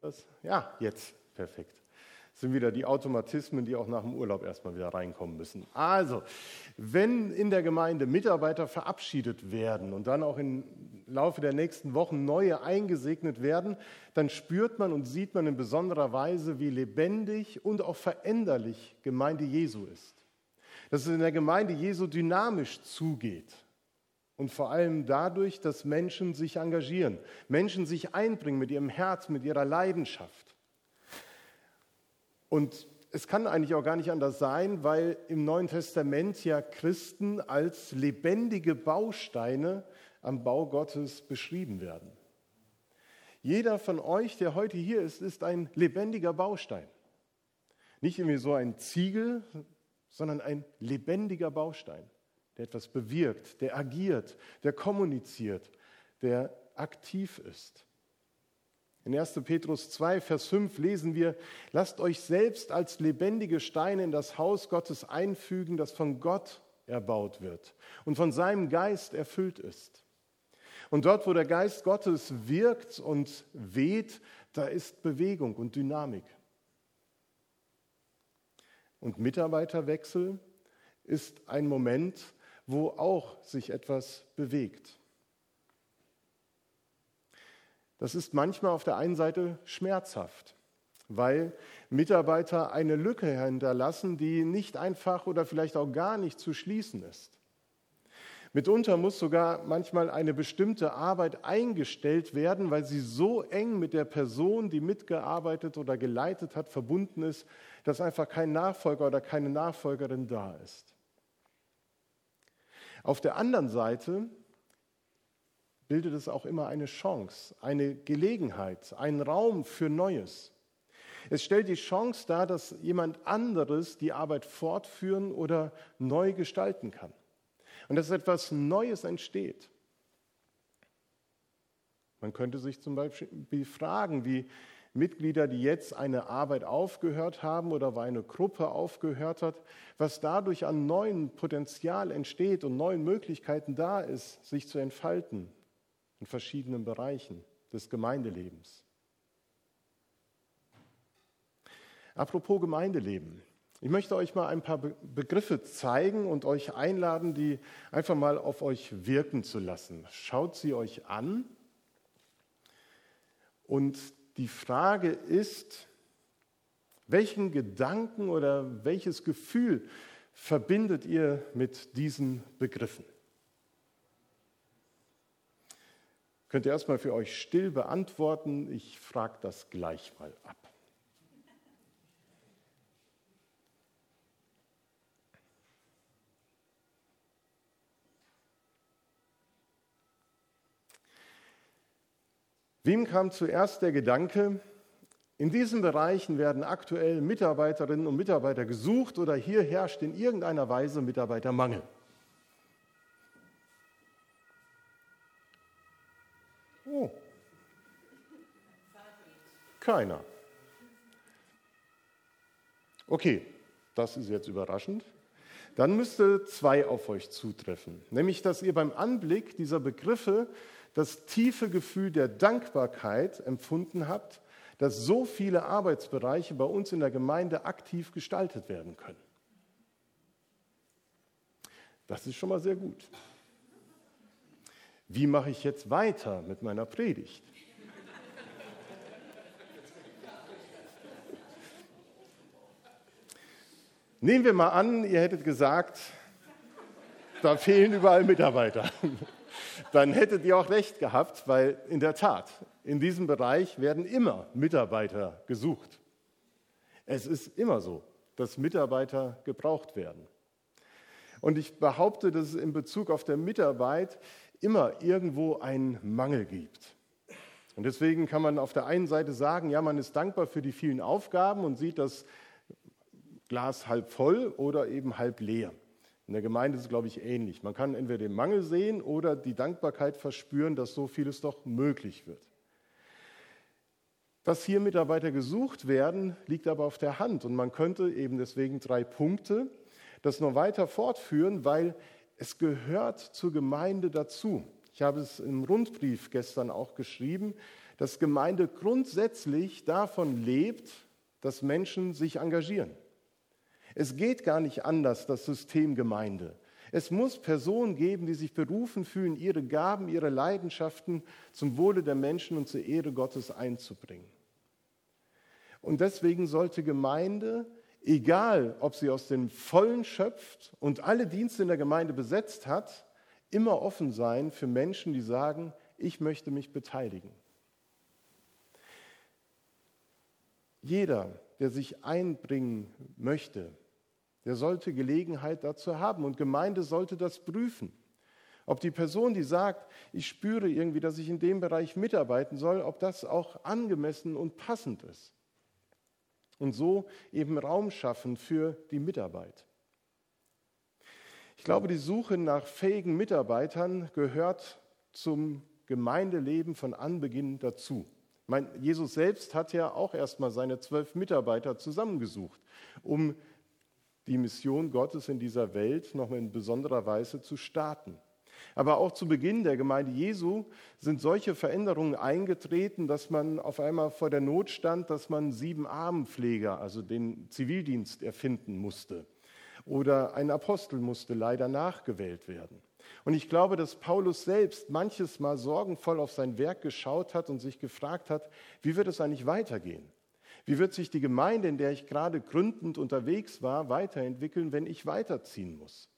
Das? Ja, jetzt. Perfekt. Das sind wieder die Automatismen, die auch nach dem Urlaub erstmal wieder reinkommen müssen. Also, wenn in der Gemeinde Mitarbeiter verabschiedet werden und dann auch im Laufe der nächsten Wochen neue eingesegnet werden, dann spürt man und sieht man in besonderer Weise, wie lebendig und auch veränderlich Gemeinde Jesu ist. Dass es in der Gemeinde Jesu dynamisch zugeht. Und vor allem dadurch, dass Menschen sich engagieren, Menschen sich einbringen mit ihrem Herz, mit ihrer Leidenschaft. Und es kann eigentlich auch gar nicht anders sein, weil im Neuen Testament ja Christen als lebendige Bausteine am Bau Gottes beschrieben werden. Jeder von euch, der heute hier ist, ist ein lebendiger Baustein. Nicht irgendwie so ein Ziegel, sondern ein lebendiger Baustein der etwas bewirkt, der agiert, der kommuniziert, der aktiv ist. In 1. Petrus 2, Vers 5 lesen wir, lasst euch selbst als lebendige Steine in das Haus Gottes einfügen, das von Gott erbaut wird und von seinem Geist erfüllt ist. Und dort, wo der Geist Gottes wirkt und weht, da ist Bewegung und Dynamik. Und Mitarbeiterwechsel ist ein Moment, wo auch sich etwas bewegt. Das ist manchmal auf der einen Seite schmerzhaft, weil Mitarbeiter eine Lücke hinterlassen, die nicht einfach oder vielleicht auch gar nicht zu schließen ist. Mitunter muss sogar manchmal eine bestimmte Arbeit eingestellt werden, weil sie so eng mit der Person, die mitgearbeitet oder geleitet hat, verbunden ist, dass einfach kein Nachfolger oder keine Nachfolgerin da ist. Auf der anderen Seite bildet es auch immer eine Chance, eine Gelegenheit, einen Raum für Neues. Es stellt die Chance dar, dass jemand anderes die Arbeit fortführen oder neu gestalten kann. Und dass etwas Neues entsteht. Man könnte sich zum Beispiel fragen, wie Mitglieder, die jetzt eine Arbeit aufgehört haben oder weil eine Gruppe aufgehört hat, was dadurch an neuen Potenzial entsteht und neuen Möglichkeiten da ist, sich zu entfalten in verschiedenen Bereichen des Gemeindelebens. Apropos Gemeindeleben. Ich möchte euch mal ein paar Begriffe zeigen und euch einladen, die einfach mal auf euch wirken zu lassen. Schaut sie euch an und die Frage ist, welchen Gedanken oder welches Gefühl verbindet ihr mit diesen Begriffen? Könnt ihr erstmal für euch still beantworten. Ich frage das gleich mal ab. Wem kam zuerst der Gedanke, in diesen Bereichen werden aktuell Mitarbeiterinnen und Mitarbeiter gesucht oder hier herrscht in irgendeiner Weise Mitarbeitermangel? Oh. Keiner. Okay, das ist jetzt überraschend. Dann müsste zwei auf euch zutreffen, nämlich dass ihr beim Anblick dieser Begriffe das tiefe Gefühl der Dankbarkeit empfunden habt, dass so viele Arbeitsbereiche bei uns in der Gemeinde aktiv gestaltet werden können. Das ist schon mal sehr gut. Wie mache ich jetzt weiter mit meiner Predigt? Nehmen wir mal an, ihr hättet gesagt, da fehlen überall Mitarbeiter dann hättet ihr auch recht gehabt, weil in der Tat, in diesem Bereich werden immer Mitarbeiter gesucht. Es ist immer so, dass Mitarbeiter gebraucht werden. Und ich behaupte, dass es in Bezug auf der Mitarbeit immer irgendwo einen Mangel gibt. Und deswegen kann man auf der einen Seite sagen, ja, man ist dankbar für die vielen Aufgaben und sieht das Glas halb voll oder eben halb leer. In der Gemeinde ist es, glaube ich, ähnlich. Man kann entweder den Mangel sehen oder die Dankbarkeit verspüren, dass so vieles doch möglich wird. Dass hier Mitarbeiter gesucht werden, liegt aber auf der Hand. Und man könnte eben deswegen drei Punkte das noch weiter fortführen, weil es gehört zur Gemeinde dazu. Ich habe es im Rundbrief gestern auch geschrieben, dass Gemeinde grundsätzlich davon lebt, dass Menschen sich engagieren. Es geht gar nicht anders, das System Gemeinde. Es muss Personen geben, die sich berufen fühlen, ihre Gaben, ihre Leidenschaften zum Wohle der Menschen und zur Ehre Gottes einzubringen. Und deswegen sollte Gemeinde, egal ob sie aus dem Vollen schöpft und alle Dienste in der Gemeinde besetzt hat, immer offen sein für Menschen, die sagen, ich möchte mich beteiligen. Jeder, der sich einbringen möchte, der sollte Gelegenheit dazu haben und Gemeinde sollte das prüfen. Ob die Person, die sagt, ich spüre irgendwie, dass ich in dem Bereich mitarbeiten soll, ob das auch angemessen und passend ist. Und so eben Raum schaffen für die Mitarbeit. Ich glaube, die Suche nach fähigen Mitarbeitern gehört zum Gemeindeleben von Anbeginn dazu. Mein, Jesus selbst hat ja auch erstmal seine zwölf Mitarbeiter zusammengesucht, um die Mission Gottes in dieser Welt noch in besonderer Weise zu starten. Aber auch zu Beginn der Gemeinde Jesu sind solche Veränderungen eingetreten, dass man auf einmal vor der Not stand, dass man sieben Armenpfleger, also den Zivildienst, erfinden musste oder ein Apostel musste leider nachgewählt werden. Und ich glaube, dass Paulus selbst manches Mal sorgenvoll auf sein Werk geschaut hat und sich gefragt hat, wie wird es eigentlich weitergehen? Wie wird sich die Gemeinde, in der ich gerade gründend unterwegs war, weiterentwickeln, wenn ich weiterziehen muss?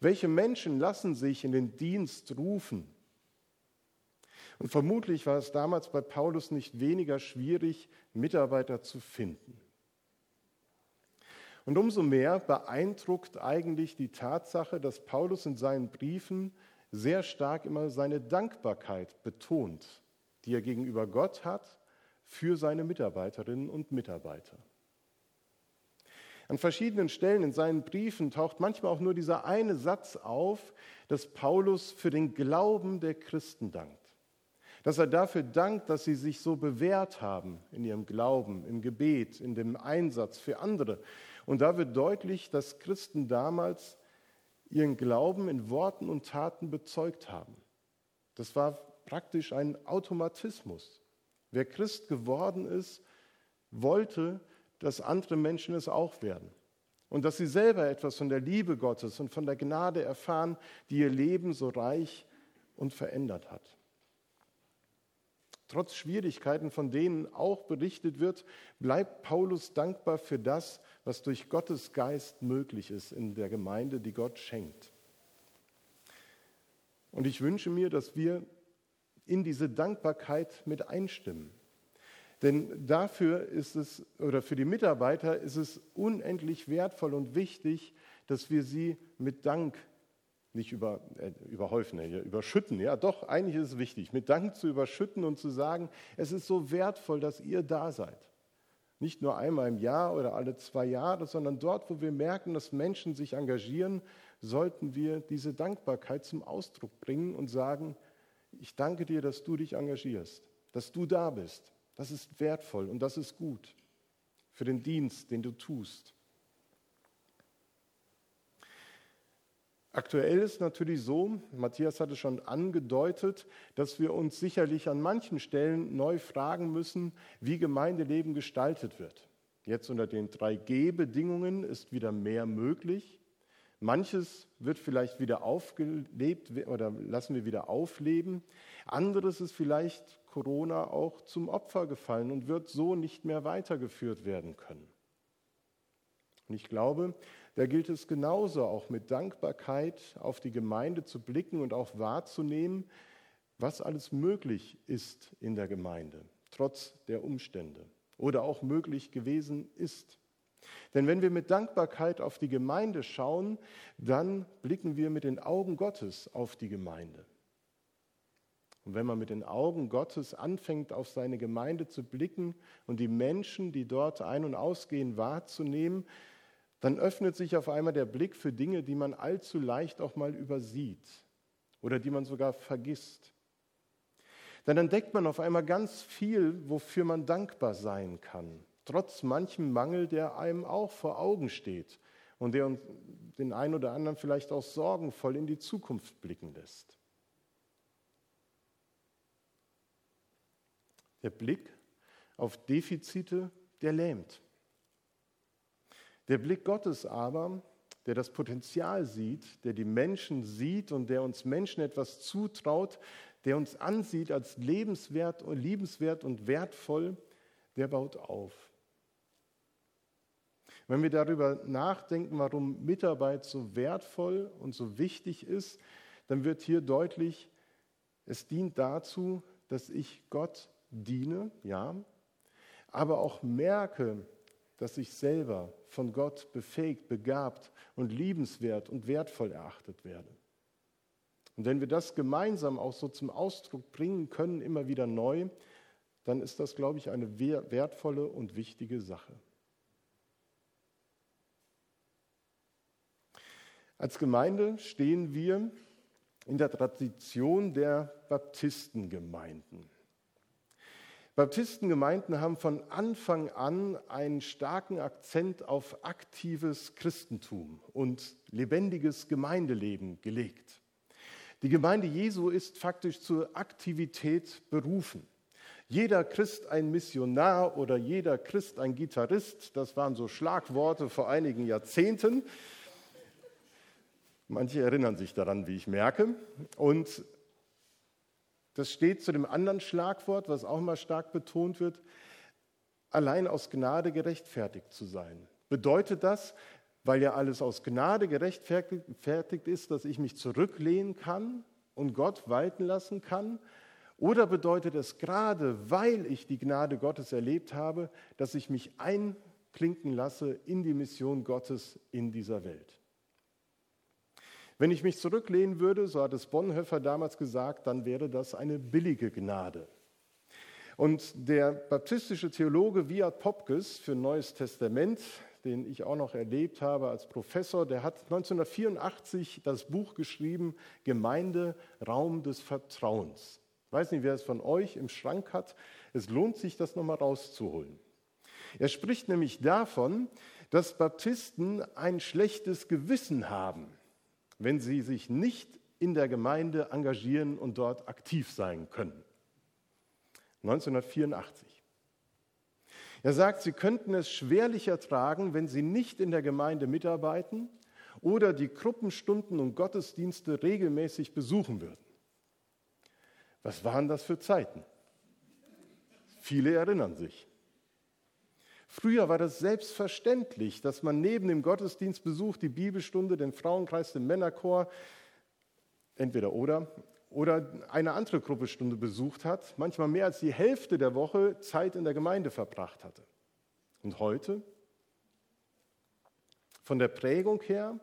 Welche Menschen lassen sich in den Dienst rufen? Und vermutlich war es damals bei Paulus nicht weniger schwierig, Mitarbeiter zu finden. Und umso mehr beeindruckt eigentlich die Tatsache, dass Paulus in seinen Briefen sehr stark immer seine Dankbarkeit betont, die er gegenüber Gott hat für seine Mitarbeiterinnen und Mitarbeiter. An verschiedenen Stellen in seinen Briefen taucht manchmal auch nur dieser eine Satz auf, dass Paulus für den Glauben der Christen dankt. Dass er dafür dankt, dass sie sich so bewährt haben in ihrem Glauben, im Gebet, in dem Einsatz für andere, und da wird deutlich, dass Christen damals ihren Glauben in Worten und Taten bezeugt haben. Das war praktisch ein Automatismus. Wer Christ geworden ist, wollte, dass andere Menschen es auch werden. Und dass sie selber etwas von der Liebe Gottes und von der Gnade erfahren, die ihr Leben so reich und verändert hat. Trotz Schwierigkeiten, von denen auch berichtet wird, bleibt Paulus dankbar für das, was durch Gottes Geist möglich ist in der Gemeinde, die Gott schenkt. Und ich wünsche mir, dass wir in diese Dankbarkeit mit einstimmen. Denn dafür ist es, oder für die Mitarbeiter ist es unendlich wertvoll und wichtig, dass wir sie mit Dank nicht über, äh, überhäufen, äh, überschütten. Ja, doch, eigentlich ist es wichtig, mit Dank zu überschütten und zu sagen, es ist so wertvoll, dass ihr da seid. Nicht nur einmal im Jahr oder alle zwei Jahre, sondern dort, wo wir merken, dass Menschen sich engagieren, sollten wir diese Dankbarkeit zum Ausdruck bringen und sagen, ich danke dir, dass du dich engagierst, dass du da bist. Das ist wertvoll und das ist gut für den Dienst, den du tust. Aktuell ist natürlich so, Matthias hat es schon angedeutet, dass wir uns sicherlich an manchen Stellen neu fragen müssen, wie Gemeindeleben gestaltet wird. Jetzt unter den 3G-Bedingungen ist wieder mehr möglich. Manches wird vielleicht wieder aufgelebt oder lassen wir wieder aufleben. Anderes ist vielleicht Corona auch zum Opfer gefallen und wird so nicht mehr weitergeführt werden können. Und ich glaube, da gilt es genauso auch mit Dankbarkeit auf die Gemeinde zu blicken und auch wahrzunehmen, was alles möglich ist in der Gemeinde, trotz der Umstände oder auch möglich gewesen ist. Denn wenn wir mit Dankbarkeit auf die Gemeinde schauen, dann blicken wir mit den Augen Gottes auf die Gemeinde. Und wenn man mit den Augen Gottes anfängt, auf seine Gemeinde zu blicken und die Menschen, die dort ein- und ausgehen, wahrzunehmen, dann öffnet sich auf einmal der Blick für Dinge, die man allzu leicht auch mal übersieht oder die man sogar vergisst. Dann entdeckt man auf einmal ganz viel, wofür man dankbar sein kann, trotz manchem Mangel, der einem auch vor Augen steht und der uns den einen oder anderen vielleicht auch sorgenvoll in die Zukunft blicken lässt. Der Blick auf Defizite, der lähmt. Der Blick Gottes aber, der das Potenzial sieht, der die Menschen sieht und der uns Menschen etwas zutraut, der uns ansieht als lebenswert und liebenswert und wertvoll, der baut auf. Wenn wir darüber nachdenken, warum Mitarbeit so wertvoll und so wichtig ist, dann wird hier deutlich, es dient dazu, dass ich Gott diene, ja, aber auch merke, dass ich selber von Gott befähigt, begabt und liebenswert und wertvoll erachtet werde. Und wenn wir das gemeinsam auch so zum Ausdruck bringen können, immer wieder neu, dann ist das, glaube ich, eine wertvolle und wichtige Sache. Als Gemeinde stehen wir in der Tradition der Baptistengemeinden. Baptistengemeinden haben von Anfang an einen starken Akzent auf aktives Christentum und lebendiges Gemeindeleben gelegt. Die Gemeinde Jesu ist faktisch zur Aktivität berufen. Jeder Christ ein Missionar oder jeder Christ ein Gitarrist, das waren so Schlagworte vor einigen Jahrzehnten. Manche erinnern sich daran, wie ich merke. Und das steht zu dem anderen Schlagwort, was auch immer stark betont wird, allein aus Gnade gerechtfertigt zu sein. Bedeutet das, weil ja alles aus Gnade gerechtfertigt ist, dass ich mich zurücklehnen kann und Gott walten lassen kann? Oder bedeutet es gerade, weil ich die Gnade Gottes erlebt habe, dass ich mich einklinken lasse in die Mission Gottes in dieser Welt? Wenn ich mich zurücklehnen würde, so hat es Bonhoeffer damals gesagt, dann wäre das eine billige Gnade. Und der baptistische Theologe Wiat Popkes für Neues Testament, den ich auch noch erlebt habe als Professor, der hat 1984 das Buch geschrieben, Gemeinde, Raum des Vertrauens. Ich weiß nicht, wer es von euch im Schrank hat. Es lohnt sich, das nochmal rauszuholen. Er spricht nämlich davon, dass Baptisten ein schlechtes Gewissen haben wenn sie sich nicht in der Gemeinde engagieren und dort aktiv sein können. 1984. Er sagt, sie könnten es schwerlich ertragen, wenn sie nicht in der Gemeinde mitarbeiten oder die Gruppenstunden und Gottesdienste regelmäßig besuchen würden. Was waren das für Zeiten? Viele erinnern sich. Früher war das selbstverständlich, dass man neben dem Gottesdienstbesuch, die Bibelstunde, den Frauenkreis, den Männerchor, entweder oder, oder eine andere Gruppestunde besucht hat, manchmal mehr als die Hälfte der Woche Zeit in der Gemeinde verbracht hatte. Und heute? Von der Prägung her,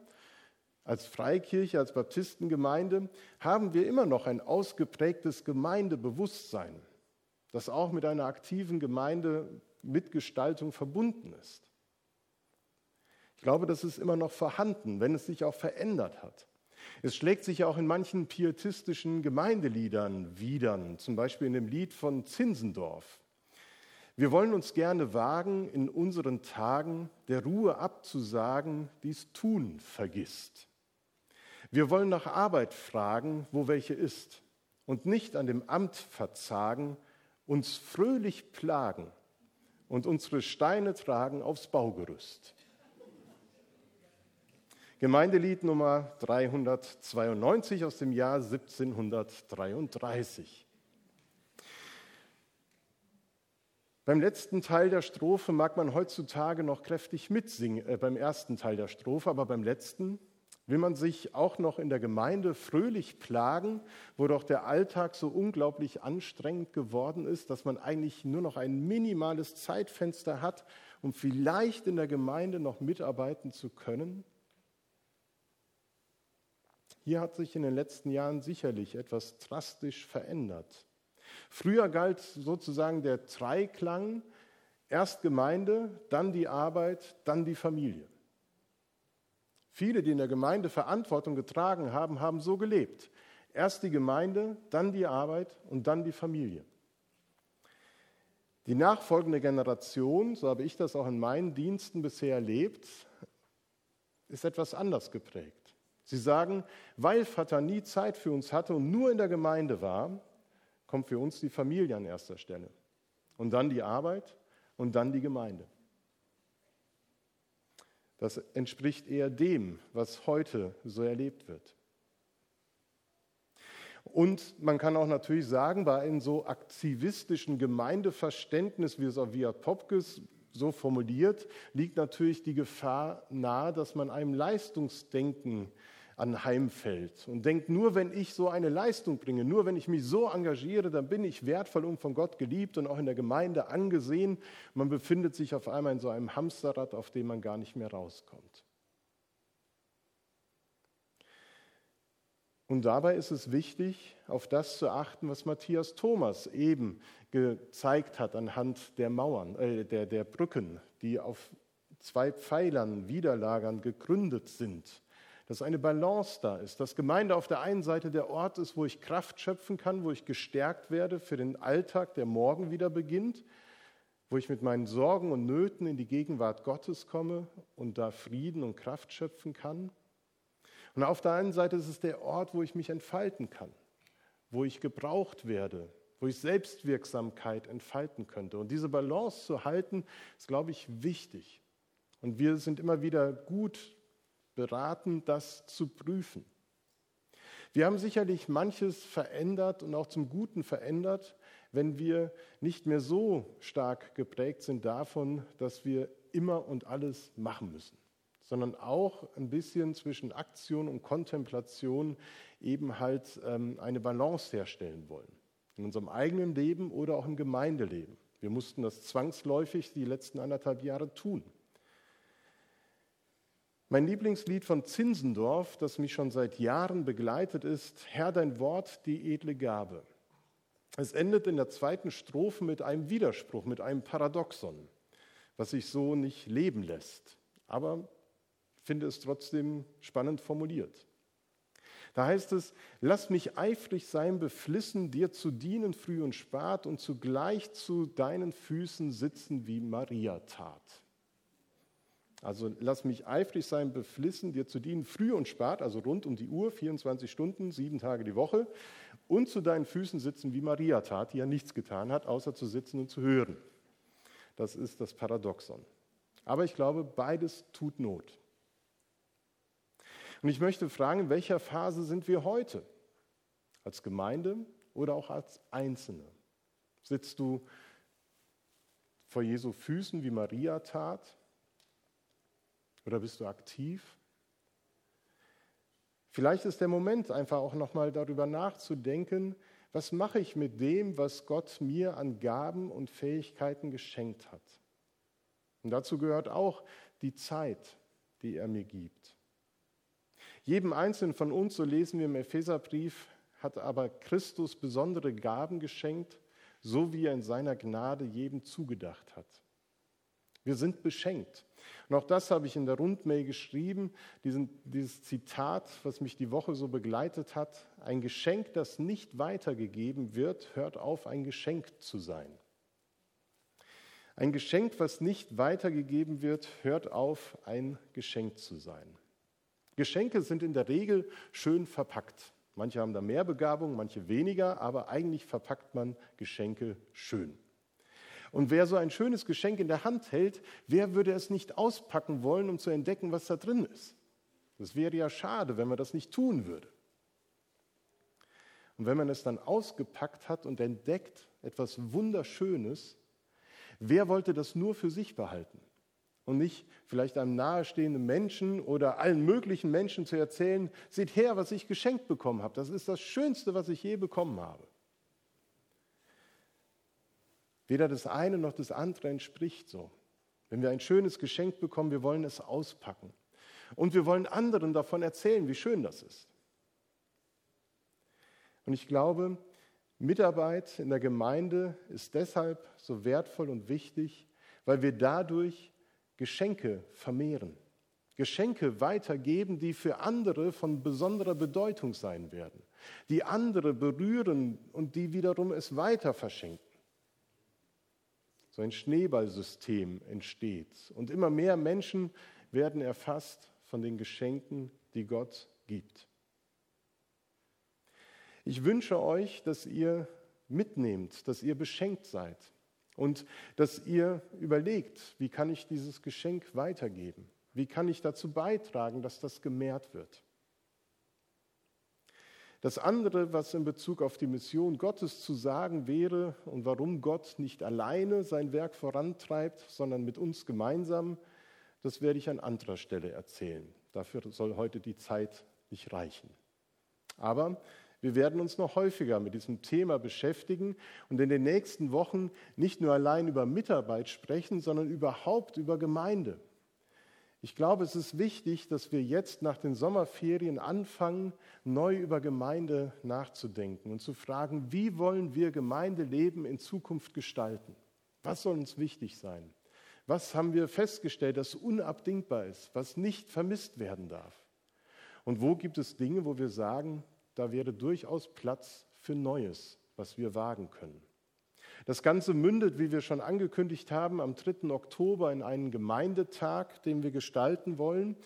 als Freikirche, als Baptistengemeinde, haben wir immer noch ein ausgeprägtes Gemeindebewusstsein, das auch mit einer aktiven Gemeinde Mitgestaltung verbunden ist. Ich glaube, das ist immer noch vorhanden, wenn es sich auch verändert hat. Es schlägt sich auch in manchen pietistischen Gemeindeliedern wieder, zum Beispiel in dem Lied von Zinsendorf. Wir wollen uns gerne wagen, in unseren Tagen der Ruhe abzusagen, die's Tun vergisst. Wir wollen nach Arbeit fragen, wo welche ist, und nicht an dem Amt verzagen, uns fröhlich plagen, und unsere Steine tragen aufs Baugerüst. Gemeindelied Nummer 392 aus dem Jahr 1733. Beim letzten Teil der Strophe mag man heutzutage noch kräftig mitsingen, äh, beim ersten Teil der Strophe, aber beim letzten Will man sich auch noch in der Gemeinde fröhlich plagen, wo doch der Alltag so unglaublich anstrengend geworden ist, dass man eigentlich nur noch ein minimales Zeitfenster hat, um vielleicht in der Gemeinde noch mitarbeiten zu können? Hier hat sich in den letzten Jahren sicherlich etwas drastisch verändert. Früher galt sozusagen der Dreiklang, erst Gemeinde, dann die Arbeit, dann die Familie. Viele, die in der Gemeinde Verantwortung getragen haben, haben so gelebt. Erst die Gemeinde, dann die Arbeit und dann die Familie. Die nachfolgende Generation, so habe ich das auch in meinen Diensten bisher erlebt, ist etwas anders geprägt. Sie sagen, weil Vater nie Zeit für uns hatte und nur in der Gemeinde war, kommt für uns die Familie an erster Stelle. und dann die Arbeit und dann die Gemeinde. Das entspricht eher dem, was heute so erlebt wird. Und man kann auch natürlich sagen, bei einem so aktivistischen Gemeindeverständnis, wie es auch via Popkes so formuliert, liegt natürlich die Gefahr nahe, dass man einem Leistungsdenken anheimfällt und denkt, nur wenn ich so eine Leistung bringe, nur wenn ich mich so engagiere, dann bin ich wertvoll und von Gott geliebt und auch in der Gemeinde angesehen. Man befindet sich auf einmal in so einem Hamsterrad, auf dem man gar nicht mehr rauskommt. Und dabei ist es wichtig, auf das zu achten, was Matthias Thomas eben gezeigt hat anhand der Mauern, äh, der, der Brücken, die auf zwei Pfeilern, Widerlagern gegründet sind. Dass eine Balance da ist, dass Gemeinde auf der einen Seite der Ort ist, wo ich Kraft schöpfen kann, wo ich gestärkt werde für den Alltag, der morgen wieder beginnt, wo ich mit meinen Sorgen und Nöten in die Gegenwart Gottes komme und da Frieden und Kraft schöpfen kann. Und auf der einen Seite ist es der Ort, wo ich mich entfalten kann, wo ich gebraucht werde, wo ich Selbstwirksamkeit entfalten könnte. Und diese Balance zu halten, ist, glaube ich, wichtig. Und wir sind immer wieder gut beraten, das zu prüfen. Wir haben sicherlich manches verändert und auch zum Guten verändert, wenn wir nicht mehr so stark geprägt sind davon, dass wir immer und alles machen müssen sondern auch ein bisschen zwischen Aktion und Kontemplation eben halt ähm, eine Balance herstellen wollen. In unserem eigenen Leben oder auch im Gemeindeleben. Wir mussten das zwangsläufig die letzten anderthalb Jahre tun. Mein Lieblingslied von Zinsendorf, das mich schon seit Jahren begleitet, ist Herr, dein Wort, die edle Gabe. Es endet in der zweiten Strophe mit einem Widerspruch, mit einem Paradoxon, was sich so nicht leben lässt. Aber finde es trotzdem spannend formuliert. Da heißt es, lass mich eifrig sein, beflissen, dir zu dienen früh und spät und zugleich zu deinen Füßen sitzen, wie Maria tat. Also lass mich eifrig sein, beflissen, dir zu dienen früh und spät, also rund um die Uhr, 24 Stunden, sieben Tage die Woche und zu deinen Füßen sitzen, wie Maria tat, die ja nichts getan hat, außer zu sitzen und zu hören. Das ist das Paradoxon. Aber ich glaube, beides tut Not. Und ich möchte fragen, in welcher Phase sind wir heute? Als Gemeinde oder auch als Einzelne? Sitzt du vor Jesu Füßen, wie Maria tat? Oder bist du aktiv? Vielleicht ist der Moment, einfach auch nochmal darüber nachzudenken, was mache ich mit dem, was Gott mir an Gaben und Fähigkeiten geschenkt hat. Und dazu gehört auch die Zeit, die er mir gibt. Jedem Einzelnen von uns, so lesen wir im Epheserbrief, hat aber Christus besondere Gaben geschenkt, so wie er in seiner Gnade jedem zugedacht hat. Wir sind beschenkt. Und auch das habe ich in der Rundmail geschrieben, diesen, dieses Zitat, was mich die Woche so begleitet hat. Ein Geschenk, das nicht weitergegeben wird, hört auf, ein Geschenk zu sein. Ein Geschenk, was nicht weitergegeben wird, hört auf, ein Geschenk zu sein. Geschenke sind in der Regel schön verpackt. Manche haben da mehr Begabung, manche weniger, aber eigentlich verpackt man Geschenke schön. Und wer so ein schönes Geschenk in der Hand hält, wer würde es nicht auspacken wollen, um zu entdecken, was da drin ist? Das wäre ja schade, wenn man das nicht tun würde. Und wenn man es dann ausgepackt hat und entdeckt, etwas Wunderschönes, wer wollte das nur für sich behalten? und nicht vielleicht einem nahestehenden Menschen oder allen möglichen Menschen zu erzählen, seht her, was ich geschenkt bekommen habe. Das ist das Schönste, was ich je bekommen habe. Weder das eine noch das andere entspricht so. Wenn wir ein schönes Geschenk bekommen, wir wollen es auspacken. Und wir wollen anderen davon erzählen, wie schön das ist. Und ich glaube, Mitarbeit in der Gemeinde ist deshalb so wertvoll und wichtig, weil wir dadurch Geschenke vermehren, Geschenke weitergeben, die für andere von besonderer Bedeutung sein werden, die andere berühren und die wiederum es weiter verschenken. So ein Schneeballsystem entsteht und immer mehr Menschen werden erfasst von den Geschenken, die Gott gibt. Ich wünsche euch, dass ihr mitnehmt, dass ihr beschenkt seid Und dass ihr überlegt, wie kann ich dieses Geschenk weitergeben? Wie kann ich dazu beitragen, dass das gemehrt wird? Das andere, was in Bezug auf die Mission Gottes zu sagen wäre und warum Gott nicht alleine sein Werk vorantreibt, sondern mit uns gemeinsam, das werde ich an anderer Stelle erzählen. Dafür soll heute die Zeit nicht reichen. Aber wir werden uns noch häufiger mit diesem Thema beschäftigen und in den nächsten Wochen nicht nur allein über Mitarbeit sprechen, sondern überhaupt über Gemeinde. Ich glaube, es ist wichtig, dass wir jetzt nach den Sommerferien anfangen, neu über Gemeinde nachzudenken und zu fragen, wie wollen wir Gemeindeleben in Zukunft gestalten? Was soll uns wichtig sein? Was haben wir festgestellt, das unabdingbar ist, was nicht vermisst werden darf? Und wo gibt es Dinge, wo wir sagen, da wäre durchaus Platz für Neues, was wir wagen können? Das Ganze mündet, wie wir schon angekündigt haben, am 3. Oktober in einen Gemeindetag, den wir gestalten wollen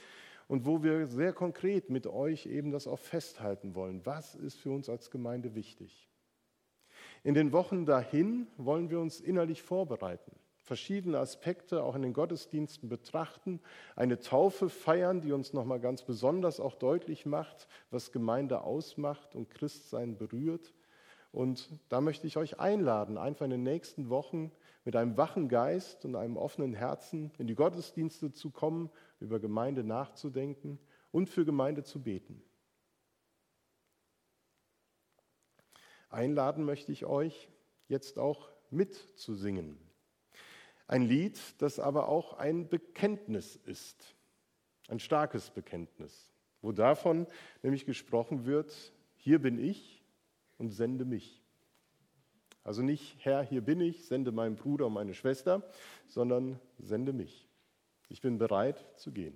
und wo wir sehr konkret mit euch eben das auch festhalten wollen. Was ist für uns als Gemeinde wichtig? In den Wochen dahin wollen wir uns innerlich vorbereiten, verschiedene Aspekte auch in den Gottesdiensten betrachten, eine Taufe feiern, die uns nochmal ganz besonders auch deutlich macht, was Gemeinde ausmacht und Christsein berührt und da möchte ich euch einladen, einfach in den nächsten Wochen mit einem wachen Geist und einem offenen Herzen in die Gottesdienste zu kommen, über Gemeinde nachzudenken und für Gemeinde zu beten. Einladen möchte ich euch jetzt auch mitzusingen. Ein Lied, das aber auch ein Bekenntnis ist, ein starkes Bekenntnis, wo davon nämlich gesprochen wird, hier bin ich, und sende mich. Also nicht, Herr, hier bin ich, sende meinen Bruder und meine Schwester, sondern sende mich. Ich bin bereit zu gehen.